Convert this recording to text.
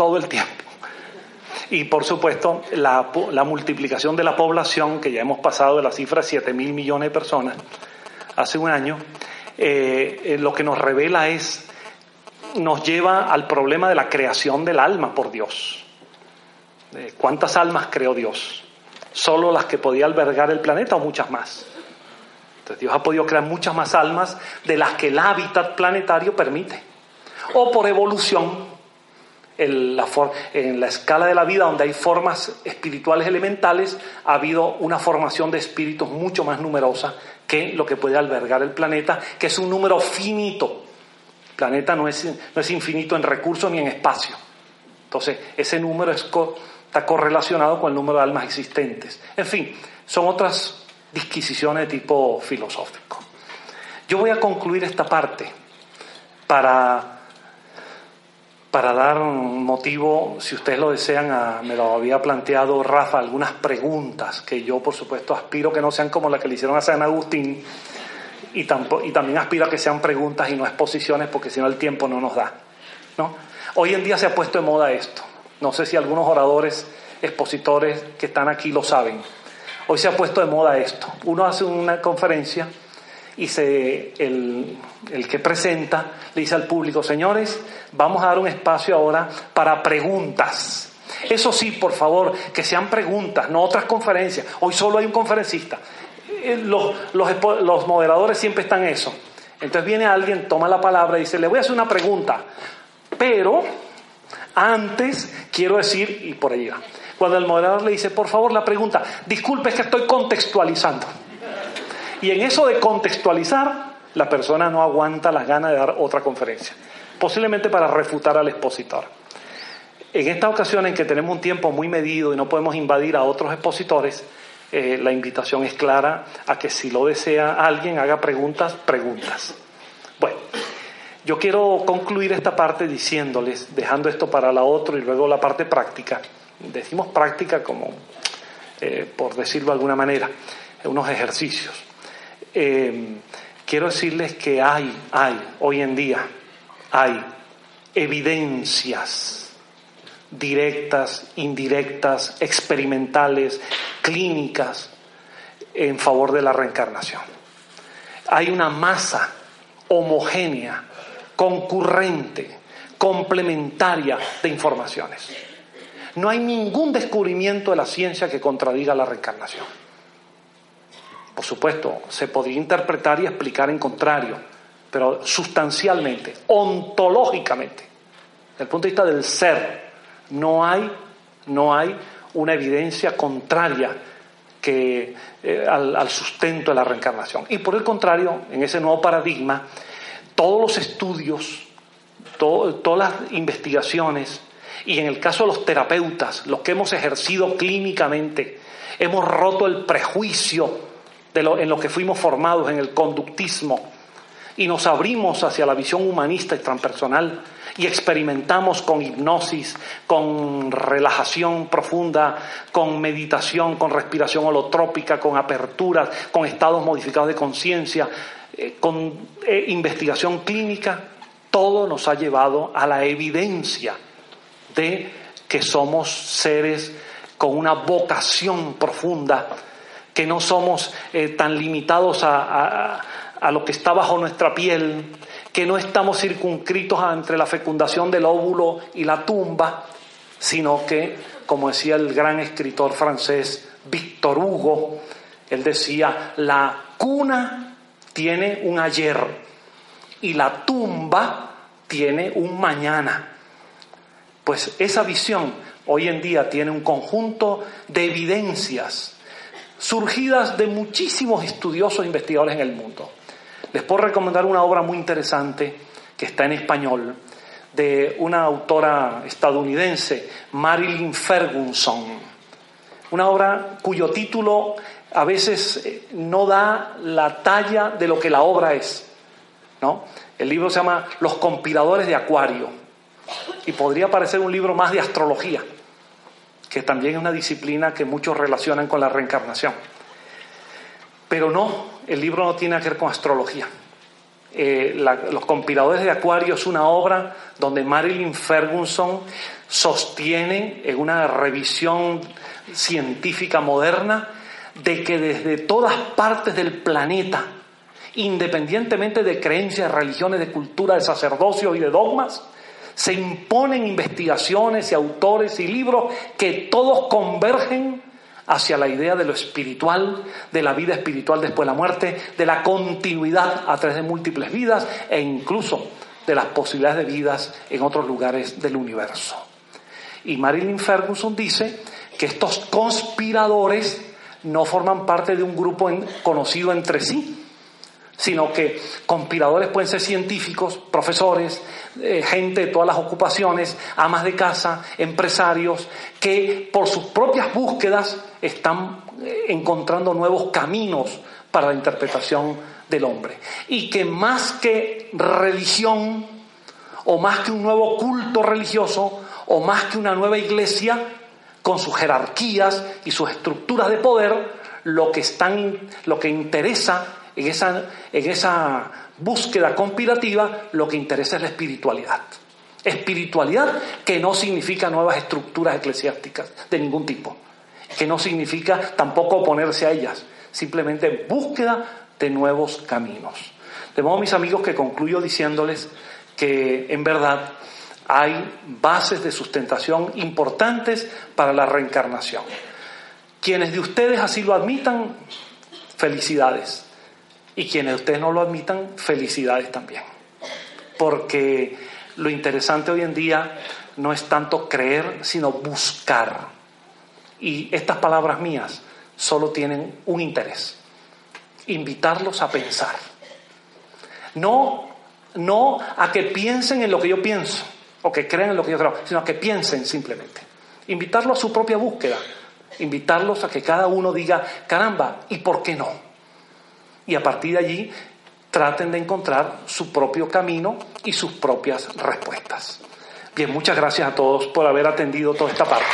todo el tiempo. Y por supuesto, la, multiplicación de la población, que ya hemos pasado de la cifra de 7 mil millones de personas hace un año, eh, lo que nos revela es, nos lleva al problema de la creación del alma por Dios. Eh, ¿Cuántas almas creó Dios? ¿Solo las que podía albergar el planeta o muchas más? Entonces Dios ha podido crear muchas más almas de las que el hábitat planetario permite. O por evolución, en la, escala de la vida, donde hay formas espirituales elementales, ha habido una formación de espíritus mucho más numerosa que lo que puede albergar el planeta, que es un número finito. El planeta no es, no es infinito en recursos ni en espacio. Entonces, ese número está correlacionado con el número de almas existentes. En fin, son otras disquisiciones de tipo filosófico. Yo voy a concluir esta parte para para dar un motivo, si ustedes lo desean, me lo había planteado Rafa, algunas preguntas que yo, por supuesto, aspiro que no sean como las que le hicieron a San Agustín y, y también aspiro a que sean preguntas y no exposiciones porque si no el tiempo no nos da. ¿no? Hoy en día se ha puesto de moda esto. No sé si algunos oradores, expositores que están aquí lo saben. Hoy se ha puesto de moda esto. Uno hace una conferencia y se, el, el, que presenta le dice al público, señores, vamos a dar un espacio ahora para preguntas. Eso sí, por favor, que sean preguntas, no otras conferencias. Hoy solo hay un conferencista. Eh, los, los, los moderadores siempre están eso. Entonces viene alguien, toma la palabra y dice, le voy a hacer una pregunta, pero antes quiero decir, y por ahí va. Cuando el moderador le dice, por favor, la pregunta, disculpe, es que estoy contextualizando. Y en eso de contextualizar, la persona no aguanta las ganas de dar otra conferencia, posiblemente para refutar al expositor. En esta ocasión en que tenemos un tiempo muy medido y no podemos invadir a otros expositores, eh, la invitación es clara a que si lo desea alguien haga preguntas, preguntas. Bueno, yo quiero concluir esta parte diciéndoles, dejando esto para la otra y luego la parte práctica. Decimos práctica como, eh, por decirlo de alguna manera, unos ejercicios. Eh, quiero decirles que hay, hay, hoy en día, hay evidencias directas, indirectas, experimentales, clínicas en favor de la reencarnación. Hay una masa homogénea, concurrente, complementaria de informaciones. No hay ningún descubrimiento de la ciencia que contradiga la reencarnación. Por supuesto, se podría interpretar y explicar en contrario, pero sustancialmente, ontológicamente, desde el punto de vista del ser, no hay, no hay una evidencia contraria que, eh, al, sustento de la reencarnación. Y por el contrario, en ese nuevo paradigma, todos los estudios, todas las investigaciones, y en el caso de los terapeutas, los que hemos ejercido clínicamente, hemos roto el prejuicio en lo que fuimos formados en el conductismo. Y nos abrimos hacia la visión humanista y transpersonal y experimentamos con hipnosis, con relajación profunda, con meditación, con respiración holotrópica, con aperturas, con estados modificados de conciencia, eh, con eh, investigación clínica, todo nos ha llevado a la evidencia de que somos seres con una vocación profunda que no somos eh, tan limitados a, lo que está bajo nuestra piel, que no estamos circunscritos entre la fecundación del óvulo y la tumba, sino que, como decía el gran escritor francés Victor Hugo, él decía, la cuna tiene un ayer y la tumba tiene un mañana. Pues esa visión hoy en día tiene un conjunto de evidencias surgidas de muchísimos estudiosos e investigadores en el mundo. Les puedo recomendar una obra muy interesante que está en español de una autora estadounidense, Marilyn Ferguson. Una obra cuyo título a veces eh, no da la talla de lo que la obra es. ¿no? El libro se llama Los compiladores de Acuario y podría parecer un libro más de astrología que también es una disciplina que muchos relacionan con la reencarnación. Pero no, el libro no tiene que ver con astrología. Eh, los compiladores de Acuario es una obra donde Marilyn Ferguson sostienen en una revisión científica moderna de que desde todas partes del planeta, independientemente de creencias, religiones, de cultura, de sacerdocio y de dogmas, se imponen investigaciones y autores y libros que todos convergen hacia la idea de lo espiritual, de la vida espiritual después de la muerte, de la continuidad a través de múltiples vidas e incluso de las posibilidades de vidas en otros lugares del universo. Y Marilyn Ferguson dice que estos conspiradores no forman parte de un grupo conocido entre sí, sino que conspiradores pueden ser científicos, profesores, eh, gente de todas las ocupaciones, amas de casa, empresarios, que por sus propias búsquedas están eh, encontrando nuevos caminos para la interpretación del hombre. Y que más que religión, o más que un nuevo culto religioso, o más que una nueva iglesia, con sus jerarquías y sus estructuras de poder, lo que, están, lo que interesa en esa, en esa búsqueda conspirativa, lo que interesa es la espiritualidad. Espiritualidad que no significa nuevas estructuras eclesiásticas de ningún tipo, que no significa tampoco oponerse a ellas, simplemente búsqueda de nuevos caminos. De modo, mis amigos, que concluyo diciéndoles que en verdad hay bases de sustentación importantes para la reencarnación. Quienes de ustedes así lo admitan, felicidades. Y quienes de ustedes no lo admitan, felicidades también. Porque lo interesante hoy en día no es tanto creer, sino buscar. Y estas palabras mías solo tienen un interés, invitarlos a pensar. No, no a que piensen en lo que yo pienso, o que crean en lo que yo creo, sino a que piensen simplemente. Invitarlos a su propia búsqueda, invitarlos a que cada uno diga, caramba, ¿y por qué no? Y a partir de allí traten de encontrar su propio camino y sus propias respuestas. Bien, muchas gracias a todos por haber atendido toda esta parte.